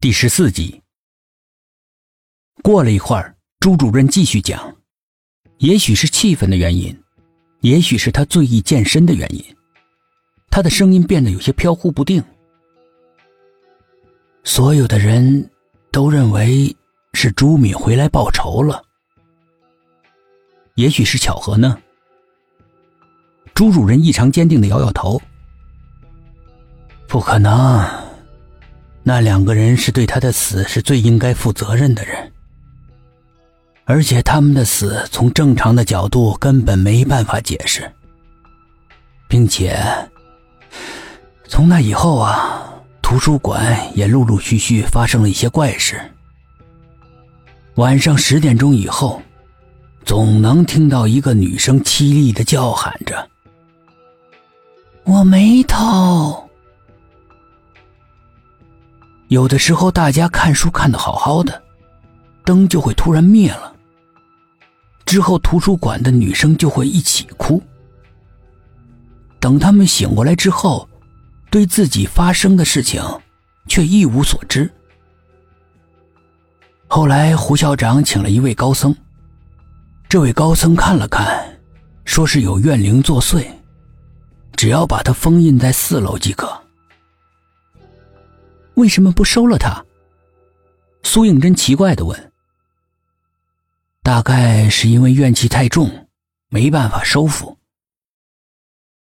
第十四集。过了一会儿，朱主任继续讲，也许是气愤的原因，也许是他醉意渐深的原因，他的声音变得有些飘忽不定。所有的人都认为是朱敏回来报仇了，也许是巧合呢。朱主任异常坚定的摇摇头，不可能。那两个人是对他的死是最应该负责任的人，而且他们的死从正常的角度根本没办法解释，并且从那以后啊，图书馆也陆陆续续发生了一些怪事。晚上十点钟以后，总能听到一个女生凄厉的叫喊着：“我没偷。”有的时候，大家看书看的好好的，灯就会突然灭了。之后，图书馆的女生就会一起哭。等他们醒过来之后，对自己发生的事情却一无所知。后来，胡校长请了一位高僧，这位高僧看了看，说是有怨灵作祟，只要把它封印在四楼即可。为什么不收了他？苏应真奇怪的问。大概是因为怨气太重，没办法收服，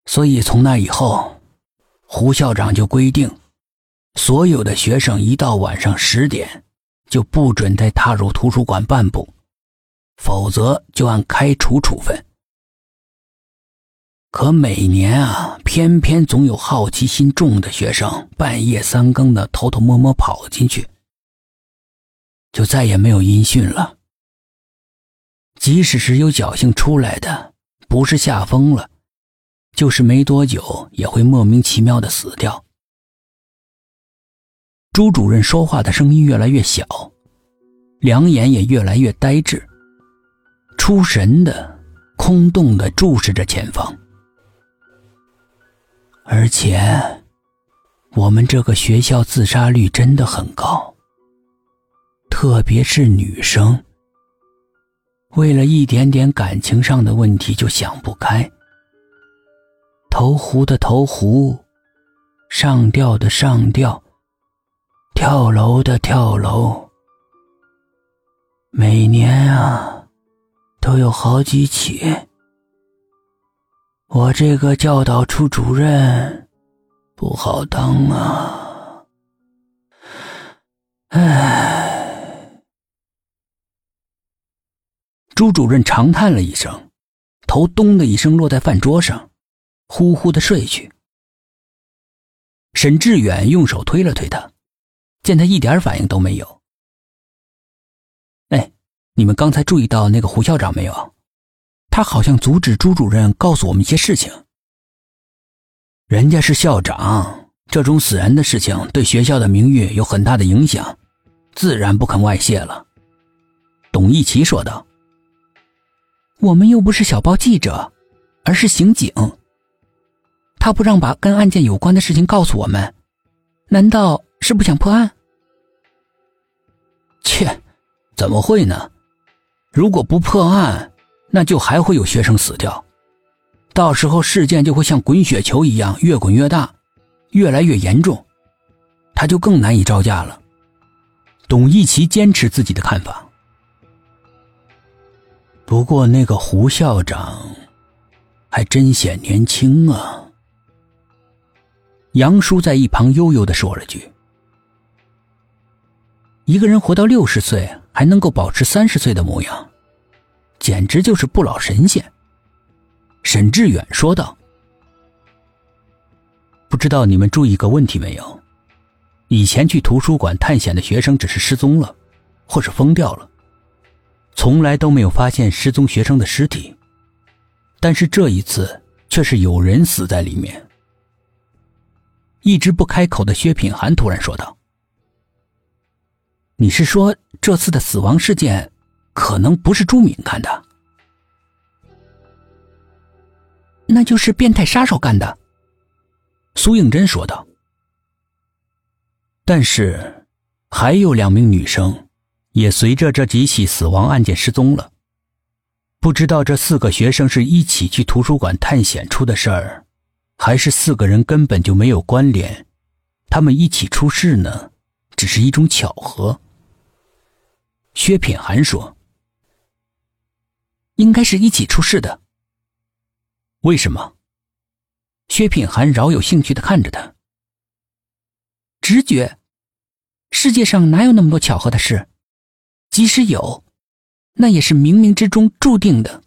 所以从那以后，胡校长就规定，所有的学生一到晚上十点，就不准再踏入图书馆半步，否则就按开除处分。可每年啊，偏偏总有好奇心重的学生半夜三更的偷偷摸摸跑进去，就再也没有音讯了。即使是有侥幸出来的，不是吓疯了，就是没多久也会莫名其妙的死掉。朱主任说话的声音越来越小，两眼也越来越呆滞，出神的、空洞的注视着前方。而且，我们这个学校自杀率真的很高，特别是女生。为了一点点感情上的问题就想不开，投湖的投湖，上吊的上吊，跳楼的跳楼，每年啊，都有好几起。我这个教导处主任不好当啊！唉，朱主任长叹了一声，头咚的一声落在饭桌上，呼呼的睡去。沈志远用手推了推他，见他一点反应都没有。哎，你们刚才注意到那个胡校长没有？他好像阻止朱主任告诉我们一些事情。人家是校长，这种死人的事情对学校的名誉有很大的影响，自然不肯外泄了。董一奇说道：“我们又不是小报记者，而是刑警。他不让把跟案件有关的事情告诉我们，难道是不想破案？”切，怎么会呢？如果不破案，那就还会有学生死掉，到时候事件就会像滚雪球一样越滚越大，越来越严重，他就更难以招架了。董一奇坚持自己的看法。不过那个胡校长还真显年轻啊。杨叔在一旁悠悠的说了句：“一个人活到六十岁还能够保持三十岁的模样。”简直就是不老神仙。”沈志远说道。“不知道你们注意个问题没有？以前去图书馆探险的学生只是失踪了，或是疯掉了，从来都没有发现失踪学生的尸体。但是这一次却是有人死在里面。”一直不开口的薛品涵突然说道：“你是说这次的死亡事件？”可能不是朱敏干的，那就是变态杀手干的。苏应真说道。但是，还有两名女生，也随着这几起死亡案件失踪了。不知道这四个学生是一起去图书馆探险出的事儿，还是四个人根本就没有关联，他们一起出事呢？只是一种巧合。薛品涵说：“应该是一起出事的。”为什么？薛品涵饶有兴趣的看着他。直觉，世界上哪有那么多巧合的事？即使有，那也是冥冥之中注定的。